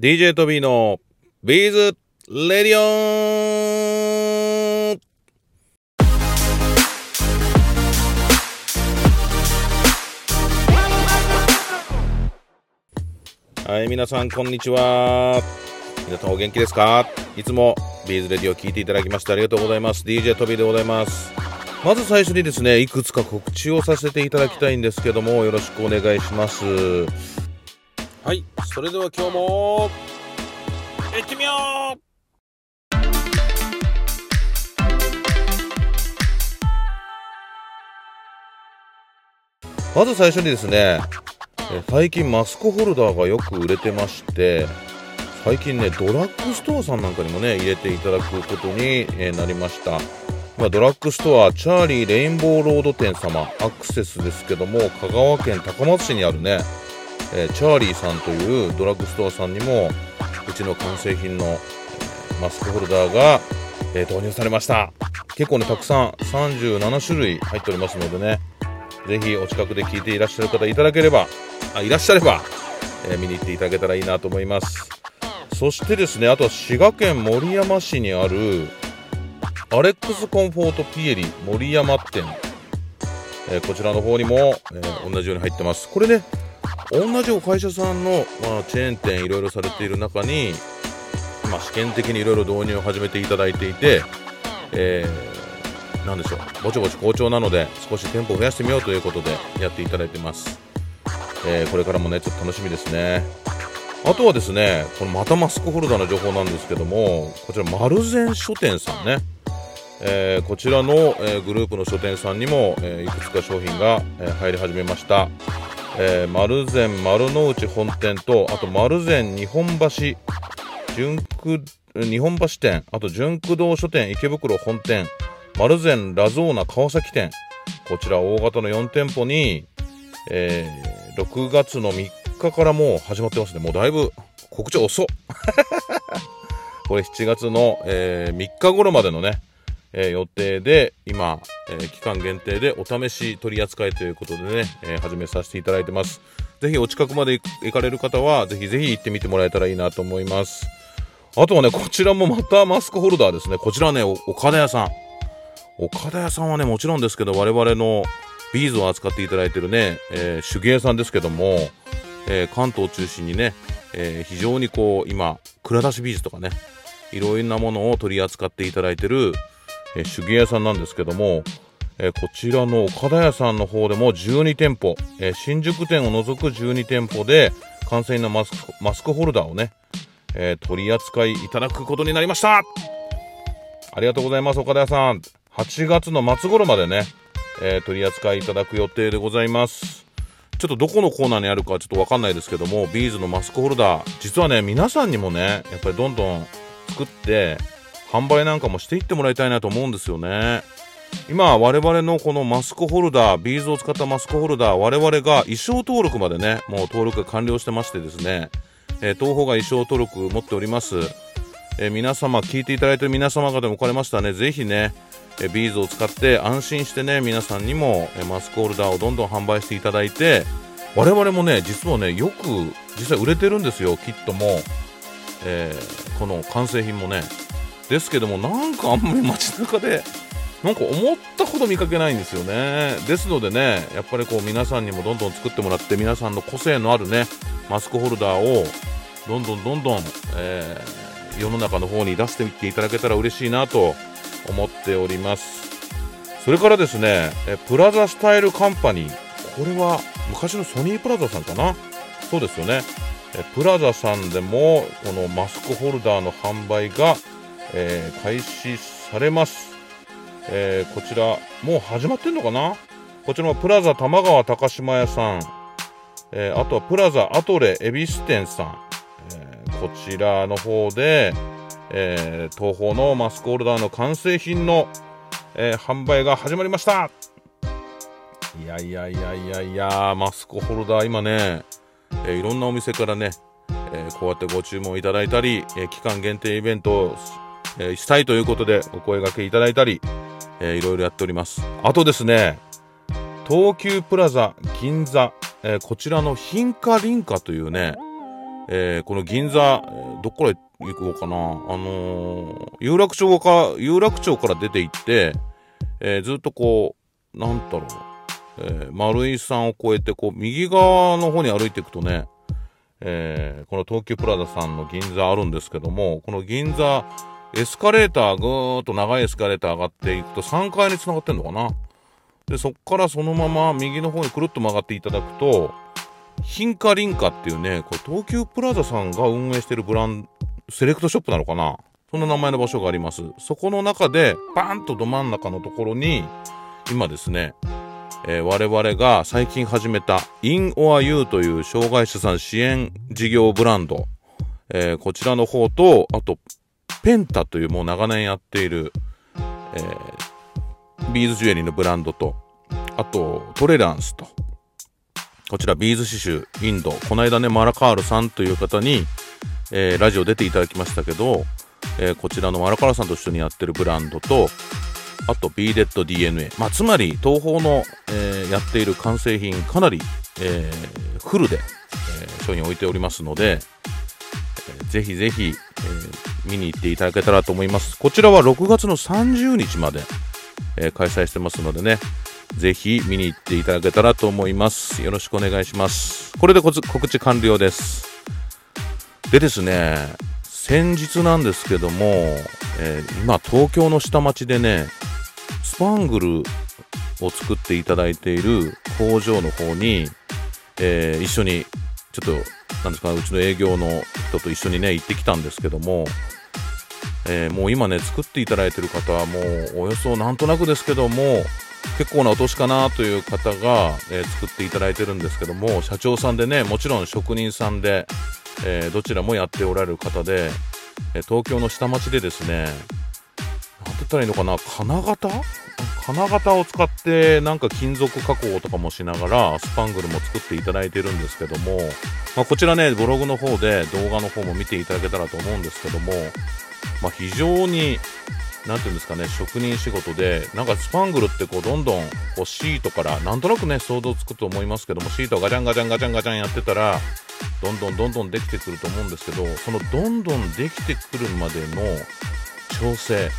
DJ トビーのビーズレディオンはい、皆さんこんにちは。皆さんお元気ですか？いつもビーズレディオ聞いていただきましてありがとうございます。DJ トビーでございます。まず最初にですね、いくつか告知をさせていただきたいんですけども、よろしくお願いします。はい、それでは今日も行ってみようまず最初にですね、え最近マスクホルダーがよく売れてまして、最近ね、ドラッグストアさんなんかにもね、入れていただくことにえーなりました。まあ、ドラッグストア、チャーリーレインボーロード店様、アクセスですけども、香川県高松市にあるね、えーチャーリーさんというドラッグストアさんにもうちの完成品の、マスクホルダーが、えー導入されました。結構ねたくさん37種類入っておりますのでねぜひお近くで聞いていらっしゃる方いただければあいらっしゃれば、えー見に行っていただけたらいいなと思います。そしてですねあとは滋賀県守山市にあるアレックスコンフォートピエリ森山店、えーこちらの方にも、えー同じように入ってます。これね同じお会社さんの、まあ、チェーン店いろいろされている中に、まあ、試験的にいろいろ導入を始めていただいていて、えー、なんでしょう。ぼちぼち好調なので少し店舗を増やしてみようということでやっていただいてます、えーこれからもねちょっと楽しみですね。あとはですねこのまたマスクホルダーの情報なんですけどもこちら丸善書店さんね。えーこちらの、えーグループの書店さんにも、えーいくつか商品が、え入り始めました、えー丸善丸の内本店とあと丸善日本橋純駆日本橋店あと純駆動書店池袋本店丸善ラゾーナ川崎店。こちら大型の4店舗に、えー6月の3日からもう始まってますね。もうだいぶ告知遅っ。これ7月の、えー3日頃までのねえー予定で今、えー期間限定でお試し取り扱いということでね、えー始めさせていただいてます。ぜひお近くまで行かれる方はぜひぜひ行ってみてもらえたらいいなと思います。あとはねこちらもまたマスクホルダーですね。こちらね岡田屋さん。岡田屋さんはねもちろんですけど我々のビーズを扱っていただいてるね、え手芸屋さんですけども、え関東を中心にね、え非常にこう今蔵出しビーズとかねいろいろなものを取り扱っていただいてる、え手芸屋さんなんですけども、えこちらの岡田屋さんの方でも12店舗、え新宿店を除く12店舗で完成のマスクマスクホルダーをね、え取り扱いいただくことになりました。ありがとうございます岡田屋さん。8月の末頃までね、え取り扱いいただく予定でございます。ちょっとどこのコーナーにあるかちょっとわかんないですけどもビーズのマスクホルダー実はね皆さんにもねやっぱりどんどん作って販売なんかもしていってもらいたいなと思うんですよね。今我々のこのマスクホルダービーズを使ったマスクホルダー我々が衣装登録までねもう登録が完了してましてですね、えー東宝が衣装登録持っております、えー皆様聞いていただいている皆様方でもおかれましたね。ぜひねえビーズを使って安心してね皆さんにもえマスクホルダーをどんどん販売していただいて我々もね実はねよく実際売れてるんですよキットも、えこの完成品もね。ですけどもなんかあんまり街中でなんか思ったほど見かけないんですよね。ですのでねやっぱりこう皆さんにもどんどん作ってもらって皆さんの個性のあるねマスクホルダーをどんどんどんどん、えー世の中の方に出してみていただけたら嬉しいなと思っております。それからですねえプラザスタイルカンパニー。これは昔のソニープラザさんかな？そうですよね。えプラザさんでもこのマスクホルダーの販売が、えー開始されます、えーこちらもう始まってんのかな？こちらもプラザ玉川高島屋さん、えーあとはプラザアトレ恵比寿店さん、えーこちらの方で、えー東宝のマスクホルダーの完成品の、えー販売が始まりました。いやいやいやいやいやマスクホルダー今ね、えーいろんなお店からね、えーこうやってご注文いただいたり、えー期間限定イベント、えーしたいということでお声掛けいただいたり、えーいろいろやっておりますあとですね東急プラザ銀座、えーこちらの品価林家というね、えー、この銀座、どっから行こうかな。あのー、有楽町か、有楽町から出て行って、えー、ずっとこう、なんだろう、えー、丸井さんを越えて、こう、右側の方に歩いていくとね、えー、この東急プラザさんの銀座あるんですけども、この銀座、エスカレーター、ぐーっと長いエスカレーター上がっていくと3階に繋がってんのかな？で、そっからそのまま右の方にくるっと曲がっていただくと、ヒンカリンカっていうね、これ東急プラザさんが運営してるブランド、セレクトショップなのかな？そんな名前の場所があります。そこの中で、バーンとど真ん中のところに、今ですね、えー、我々が最近始めた In or You という障害者さん支援事業ブランド、えー、こちらの方と、あと、ペンタというもう長年やっている、えー、ビーズジュエリーのブランドと、あと、トレランスと、こちらビーズ刺繍インド、この間ね、マラカールさんという方に、えー、ラジオ出ていただきましたけど、えー、こちらのマラカールさんと一緒にやってるブランドと、あと b デッド DNA。まあ、つまり、東宝の、えー、やっている完成品、かなり、えー、フルで、えー、商品置いておりますので、えー、ぜひぜひ、えー、見に行っていただけたらと思います。こちらは6月の30日まで、えー、開催してますのでね、ぜひ見に行っていただけたらと思います。よろしくお願いします。これで告知完了です。でですね、先日なんですけども、えー、今東京の下町でね、スパングルを作っていただいている工場の方に、えー、一緒に、ちょっと、なんですか、うちの営業の人と一緒にね、行ってきたんですけども、えー、もう今ね、作っていただいてる方はもう、およそなんとなくですけども、結構なお年かなという方が、えー、作っていただいてるんですけども、社長さんでね、もちろん職人さんで、えー、どちらもやっておられる方で、え東京の下町でですね、なんて言ったらいいのかな、金型金型を使ってなんか金属加工とかもしながらスパングルも作っていただいてるんですけども、まあ、こちらねブログの方で動画の方も見ていただけたらと思うんですけども、まあ、非常に何て言うんですかね職人仕事でなんかスパングルってこうどんどんこうシートからなんとなくね想像つくと思いますけどもシートガチャンガチャンガチャンガチャンやってたらどんどんどんどんできてくると思うんですけどそのどんどんできてくるまでの調整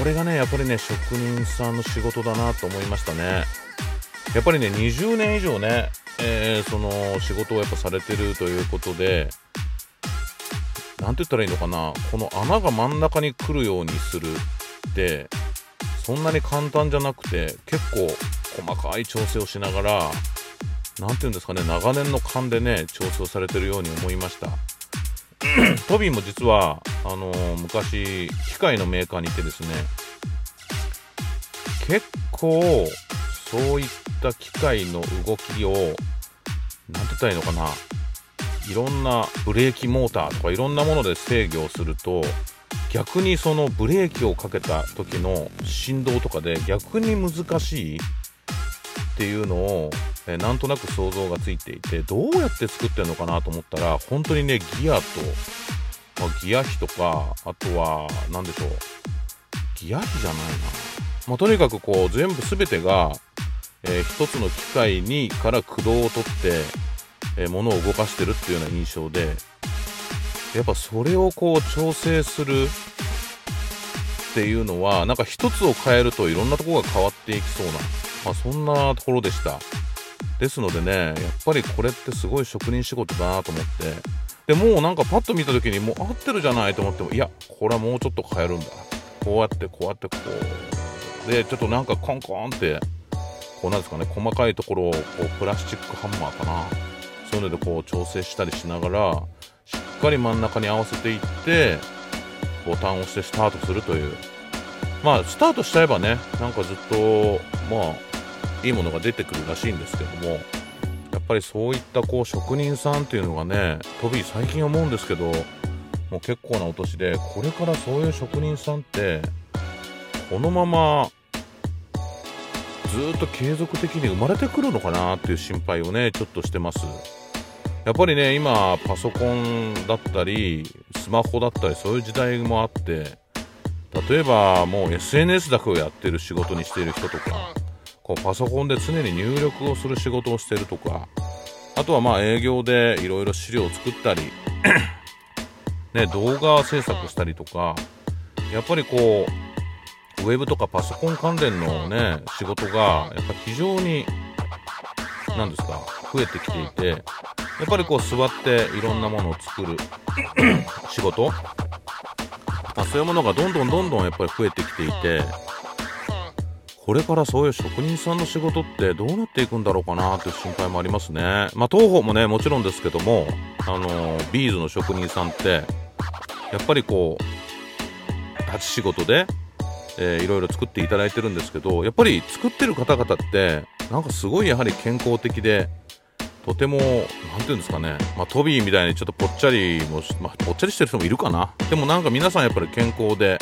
これがねやっぱりね職人さんの仕事だなと思いましたね。やっぱりね20年以上ね、えー、その仕事をやっぱされてるということで何て言ったらいいのかなこの穴が真ん中に来るようにするってそんなに簡単じゃなくて結構細かい調整をしながら何て言うんですかね長年の勘でね調整をされてるように思いました。トビーも実はあの、昔機械のメーカーにいてですね結構そういった機械の動きを何て言ったらいいのかないろんなブレーキモーターとかいろんなもので制御をすると逆にそのブレーキをかけた時の振動とかで逆に難しいっていうのを、えなんとなく想像がついていてどうやって作ってるのかなと思ったら本当にねギアと、まあ、ギア比とかあとは何でしょうギア比じゃないな、まあ、とにかくこう全部全てが、えー、一つの機械にから駆動をとってえー、物を動かしてるっていうような印象でやっぱそれをこう調整するっていうのはなんか一つを変えるといろんなとこが変わっていきそうな、まあ、そんなところでした。ですのでねやっぱりこれってすごい職人仕事だなと思って。でもうなんかパッと見た時にもう合ってるじゃないと思ってもいやこれはもうちょっと変えるんだ。こうやってこうやってこう。でちょっとなんかコンコンってこうなんですかね細かいところをこうプラスチックハンマーかな。そういうのでこう調整したりしながらしっかり真ん中に合わせていってボタンを押してスタートするという。まあスタートしちゃえばねなんかずっとまあいいものが出てくるらしいんですけどもやっぱりそういったこう職人さんっていうのがねトビー最近思うんですけどもう結構なお年でこれからそういう職人さんってこのままずっと継続的に生まれてくるのかなっていう心配をねちょっとしてます。やっぱりね今パソコンだったりスマホだったりそういう時代もあって例えばもう SNS だけをやってる仕事にしている人とかこうパソコンで常に入力をする仕事をしてるとかああとはまあ営業でいろいろ資料を作ったり ね、動画制作したりとかやっぱりこうウェブとかパソコン関連のね仕事がやっぱ非常に何ですか増えてきていてやっぱりこう座っていろんなものを作る 仕事、まあ、そういうものがどんどんどんどんやっぱり増えてきていてこれからそういう職人さんの仕事ってどうなっていくんだろうかな？という心配もありますね。まあ、東宝もね、もちろんですけども、あのー、ビーズの職人さんって、やっぱりこう、立ち仕事で、えー、いろいろ作っていただいてるんですけど、やっぱり作ってる方々って、なんかすごいやはり健康的で、とても、なんていうんですかね、まあ、トビーみたいにちょっとぽっちゃりも、まあ、ぽっちゃりしてる人もいるかな？でもなんか皆さんやっぱり健康で、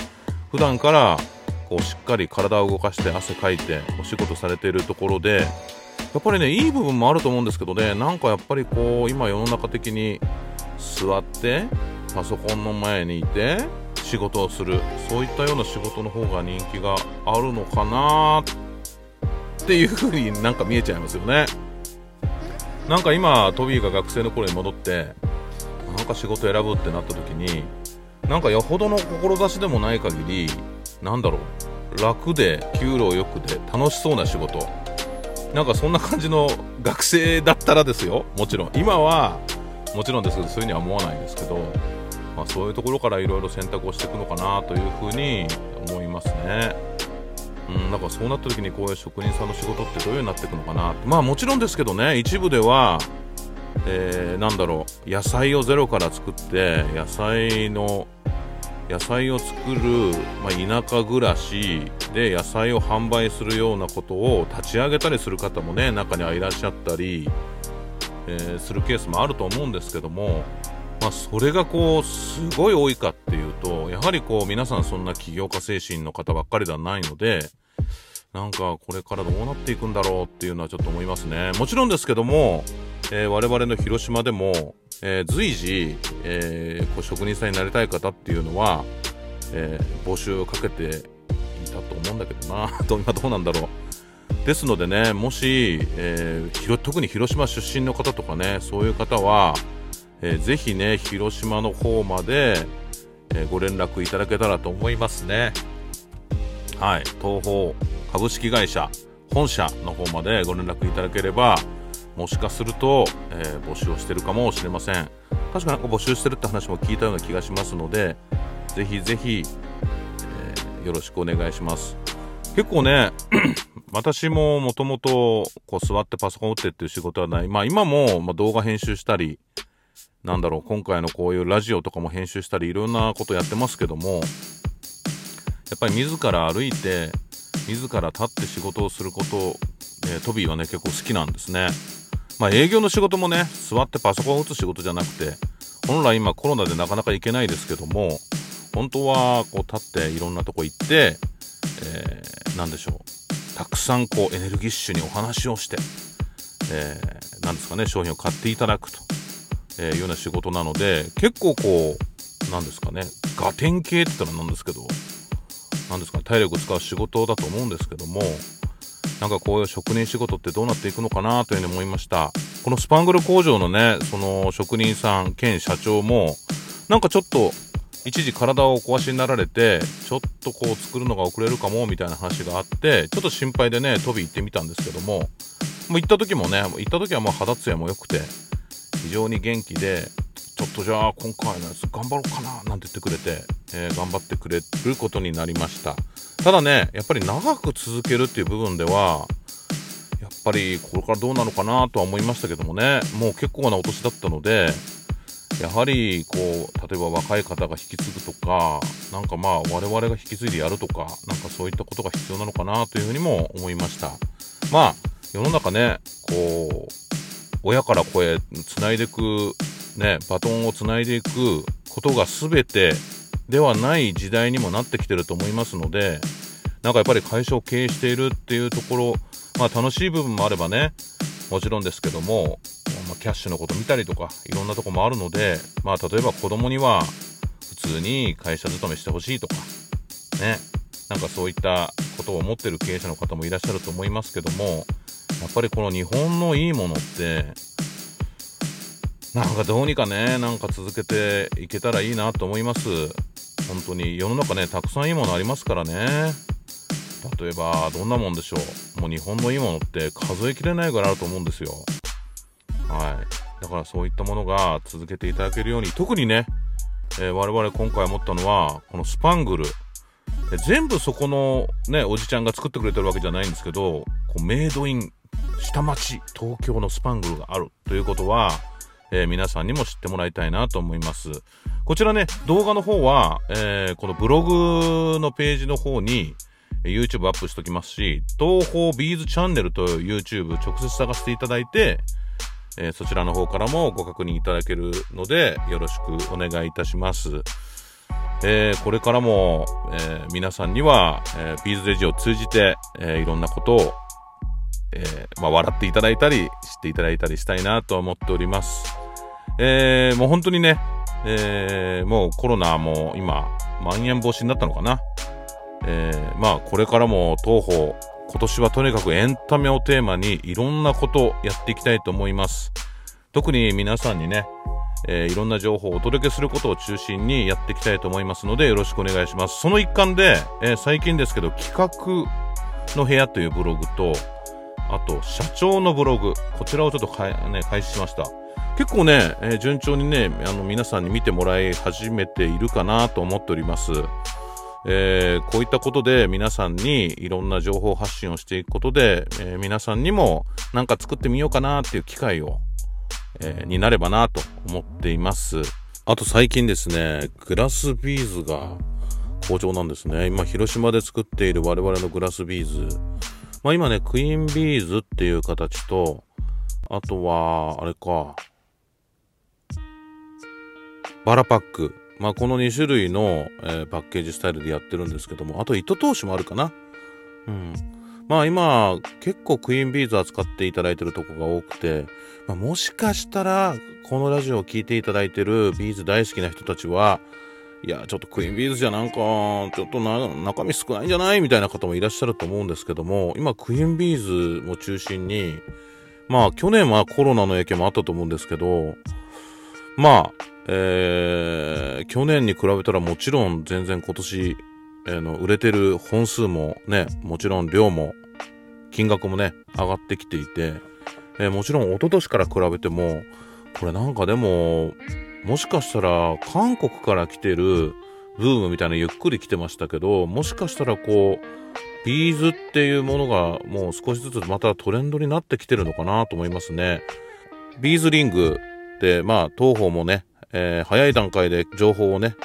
普段からこうしっかり体を動かして汗かいてお仕事されているところで、やっぱりね、いい部分もあると思うんですけどね、なんかやっぱりこう、今世の中的に座って、パソコンの前にいて仕事をするそういったような仕事の方が人気があるのかなっていう風になんか見えちゃいますよね。なんか今トビーが学生の頃に戻ってなんか仕事選ぶってなった時になんかよほどの志でもない限りなんだろう。楽で給料よくで楽しそうな仕事。なんかそんな感じの学生だったらですよ。もちろん。今はもちろんですけどそういうふうには思わないんですけどまあ、そういうところからいろいろ選択をしていくのかなというふうに思いますね。うん、なんかそうなった時にこういう職人さんの仕事ってどういう風になっていくのかなまあもちろんですけどね一部では、えー、なんだろう。野菜をゼロから作って野菜の野菜を作る、まあ、田舎暮らしで野菜を販売するようなことを立ち上げたりする方もね中にはいらっしゃったり、えー、するケースもあると思うんですけどもまあ、それがこうすごい多いかっていうとやはりこう皆さんそんな起業家精神の方ばっかりではないのでなんかこれからどうなっていくんだろうっていうのはちょっと思いますね。もちろんですけども、えー、我々の広島でも、えー、随時、えー、こう職人さんになりたい方っていうのは、え募集をかけていたと思うんだけどな。ど今どうなんだろう。ですのでねもし、えー特に広島出身の方とかねそういう方はえー、ぜひね、広島の方まで、え、ご連絡いただけたらと思いますね。はい、東方株式会社本社の方までご連絡いただければ、もしかすると、えー、募集をしてるかもしれません。確かなんか募集してるって話も聞いたような気がしますので、ぜひぜひ、えー、よろしくお願いします。結構ね、私ももともとこう座ってパソコン打ってっていう仕事はない。まあ今も、ま、動画編集したり、なんだろう、今回のこういうラジオとかも編集したりいろんなことやってますけども、やっぱり自ら歩いて、自ら立って仕事をすること、えー、トビーはね、結構好きなんですね。まあ営業の仕事もね、座ってパソコンを打つ仕事じゃなくて、本来今コロナでなかなか行けないですけども、本当はこう立っていろんなとこ行って、えー、なんでしょう。たくさんこうエネルギッシュにお話をして、えー、なんですかね、商品を買っていただくと。えー、ような仕事なので結構こうなんですかねガテン系って言ったらなんですけどなんですかね体力使う仕事だと思うんですけどもなんかこういう職人仕事ってどうなっていくのかなというふうに思いました。このスパングル工場のねその職人さん兼社長もなんかちょっと一時体を壊しになられてちょっとこう作るのが遅れるかもみたいな話があってちょっと心配でね飛び行ってみたんですけどももう行った時もね行った時はもう肌ツヤも良くて非常に元気でちょっとじゃあ今回のやつ頑張ろうかななんて言ってくれて、えー、頑張ってくれることになりました。ただねやっぱり長く続けるっていう部分ではやっぱりこれからどうなのかなとは思いましたけどもねもう結構なお年だったのでやはりこう例えば若い方が引き継ぐとかなんかまあ我々が引き継いでやるとかなんかそういったことが必要なのかなというふうにも思いました。まあ世の中ねこう親から子へつないでいく、ね、バトンをつないでいくことが全てではない時代にもなってきてると思いますので、なんかやっぱり会社を経営しているっていうところ、まあ楽しい部分もあればね、もちろんですけども、まあ、キャッシュのこと見たりとか、いろんなとこもあるので、まあ例えば子供には普通に会社勤めしてほしいとか、ね、なんかそういったことを思ってる経営者の方もいらっしゃると思いますけども、やっぱりこの日本のいいものってなんかどうにかねなんか続けていけたらいいなと思います。本当に世の中ねたくさんいいものありますからね。例えばどんなもんでしょう。もう日本のいいものって数えきれないぐらいあると思うんですよ。はい。だからそういったものが続けていただけるように特にね、えー、我々今回思ったのはこのスパングル。全部そこのねおじちゃんが作ってくれてるわけじゃないんですけどこうメイドイン下町東京のスパングルがあるということは、えー、皆さんにも知ってもらいたいなと思いますこちらね動画の方は、えー、このブログのページの方に YouTube アップしときますし東方ビーズチャンネルと YouTube 直接探していただいてえー、そちらの方からもご確認いただけるのでよろしくお願いいたします。えー、これからも、えー、皆さんには、えー、ビーズレジを通じて、えいろんなことを、えまあ、笑っていただいたり、知っていただいたりしたいなと思っております。えもう本当にね、えもうコロナも今、まん延防止になったのかな。えまあ、これからも当方、今年はとにかくエンタメをテーマにいろんなことをやっていきたいと思います。特に皆さんにね、えー、いろんな情報をお届けすることを中心にやっていきたいと思いますのでよろしくお願いします。その一環で、えー、最近ですけど企画の部屋というブログと、あと社長のブログ、こちらをちょっとか、ね、開始しました。結構ね、えー、順調にね、あの皆さんに見てもらい始めているかなと思っております。えー、こういったことで皆さんにいろんな情報発信をしていくことで、えー、皆さんにも何か作ってみようかなっていう機会をえー、になればなと思っています。あと最近ですね、グラスビーズが好調なんですね。今、広島で作っている我々のグラスビーズ。まあ今ね、クイーンビーズっていう形と、あとは、あれか、バラパック。まあこの2種類の、えー、パッケージスタイルでやってるんですけども、あと糸通しもあるかな。うん。まあ今、結構クイーンビーズ扱っていただいてるとこが多くて、まあ、もしかしたら、このラジオを聴いていただいてるビーズ大好きな人たちは、いや、ちょっとクイーンビーズじゃなんか、ちょっと中身少ないんじゃない？みたいな方もいらっしゃると思うんですけども、今、クイーンビーズも中心に、まあ、去年はコロナの影響もあったと思うんですけど、まあ、えー、去年に比べたらもちろん全然今年、えー、の売れてる本数もね、もちろん量も金額もね、上がってきていて、えー、もちろん一昨年から比べても、これなんかでも、もしかしたら韓国から来てるブームみたいなゆっくり来てましたけど、もしかしたらこう、ビーズっていうものがもう少しずつまたトレンドになってきてるのかなと思いますね。ビーズリングって、まあ、当方もね、えー、早い段階で情報をね、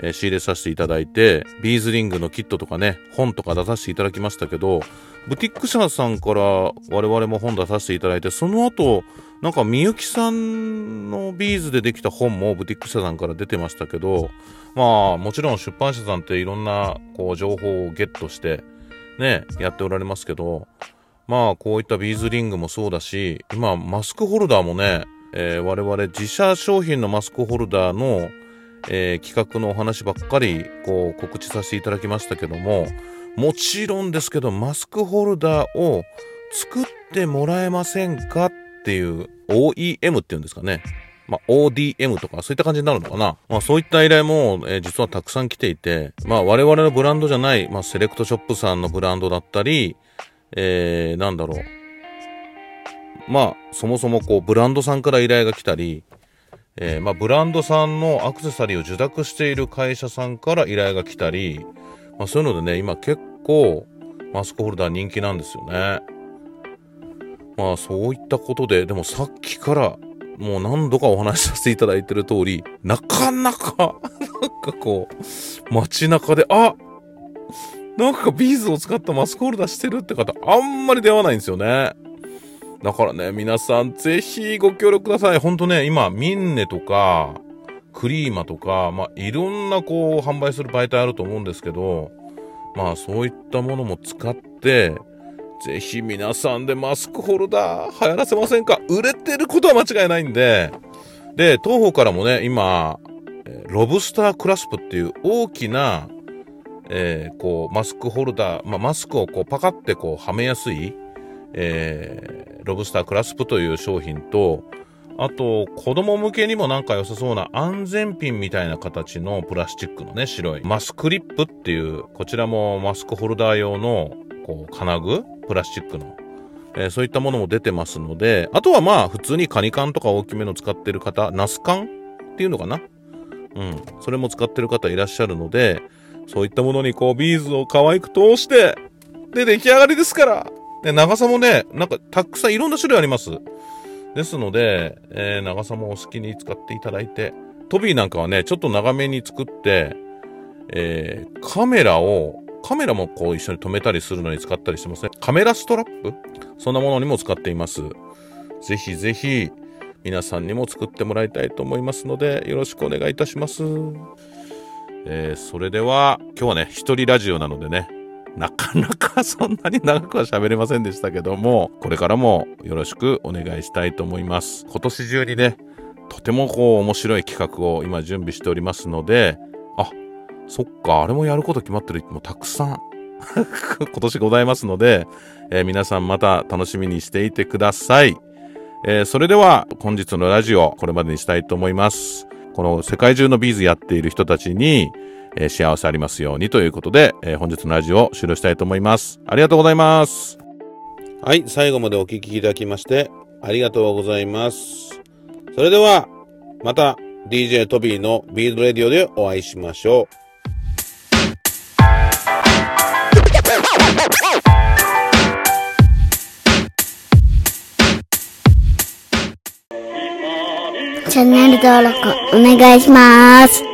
えー、仕入れさせていただいて、ビーズリングのキットとかね、本とか出させていただきましたけど、ブティック社さんから我々も本出させていただいて、その後、なんかみゆきさんのビーズでできた本もブティック社さんから出てましたけど、まあもちろん出版社さんっていろんなこう情報をゲットしてね、やっておられますけど、まあこういったビーズリングもそうだし、今マスクホルダーもね、えー、我々自社商品のマスクホルダーの、えー、企画のお話ばっかりこう告知させていただきましたけども、もちろんですけど、マスクホルダーを作ってもらえませんかっていう OEM っていうんですかね。まあ、ODM とかそういった感じになるのかな。まあ、そういった依頼も、えー、実はたくさん来ていて、まあ、我々のブランドじゃない、まあ、セレクトショップさんのブランドだったり、えー、なんだろう。まあ、そもそもこう、ブランドさんから依頼が来たり、えー、まあ、ブランドさんのアクセサリーを受託している会社さんから依頼が来たり、まあ、そういうのでね、今結構マスクホルダー人気なんですよね。まあそういったことで、でもさっきからもう何度かお話しさせていただいてる通り、なかなか、なんかこう、街中で、あなんかビーズを使ったマスクホルダーしてるって方、あんまり出会わないんですよね。だからね、皆さんぜひご協力ください。ほんとね、今、ミンネとか、クリーマとか、まあ、いろんなこう、販売する媒体あると思うんですけど、まあ、そういったものも使って、ぜひ皆さんでマスクホルダー流行らせませんか？売れてることは間違いないんで、で、東方からもね、今、ロブスタークラスプっていう大きな、えー、こう、マスクホルダー、まあ、マスクをこう、パカってこう、はめやすい、えー、ロブスタークラスプという商品と、あと、子供向けにもなんか良さそうな安全ピンみたいな形のプラスチックのね、白い。マスクリップっていう、こちらもマスクホルダー用の、こう、金具プラスチックの。えー、そういったものも出てますので、あとはまあ、普通にカニ缶とか大きめの使ってる方、ナス缶っていうのかな？うん。それも使ってる方いらっしゃるので、そういったものにこう、ビーズを可愛く通して、で、出来上がりですから。で、長さもね、なんか、たくさんいろんな種類あります。ですので、えー、長さもお好きに使っていただいて、トビーなんかはね、ちょっと長めに作って、えー、カメラを、カメラもこう一緒に止めたりするのに使ったりしてますね。カメラストラップ？そんなものにも使っています。ぜひぜひ、皆さんにも作ってもらいたいと思いますので、よろしくお願いいたします。えー、それでは、今日はね、一人ラジオなのでね、なかなかそんなに長くは喋れませんでしたけども、これからもよろしくお願いしたいと思います。今年中にね、とてもこう面白い企画を今準備しておりますので、あ、そっか、あれもやること決まってる人もたくさん 今年ございますので、えー、皆さんまた楽しみにしていてください。えー、それでは本日のラジオこれまでにしたいと思います。この世界中のビーズやっている人たちに、えー、幸せありますようにということで、えー、本日のラジオを終了したいと思います。ありがとうございます。はい、最後までお聴きいただきましてありがとうございます。それでは、また DJ トビーのビーズレディオでお会いしましょう。チャンネル登録お願いします。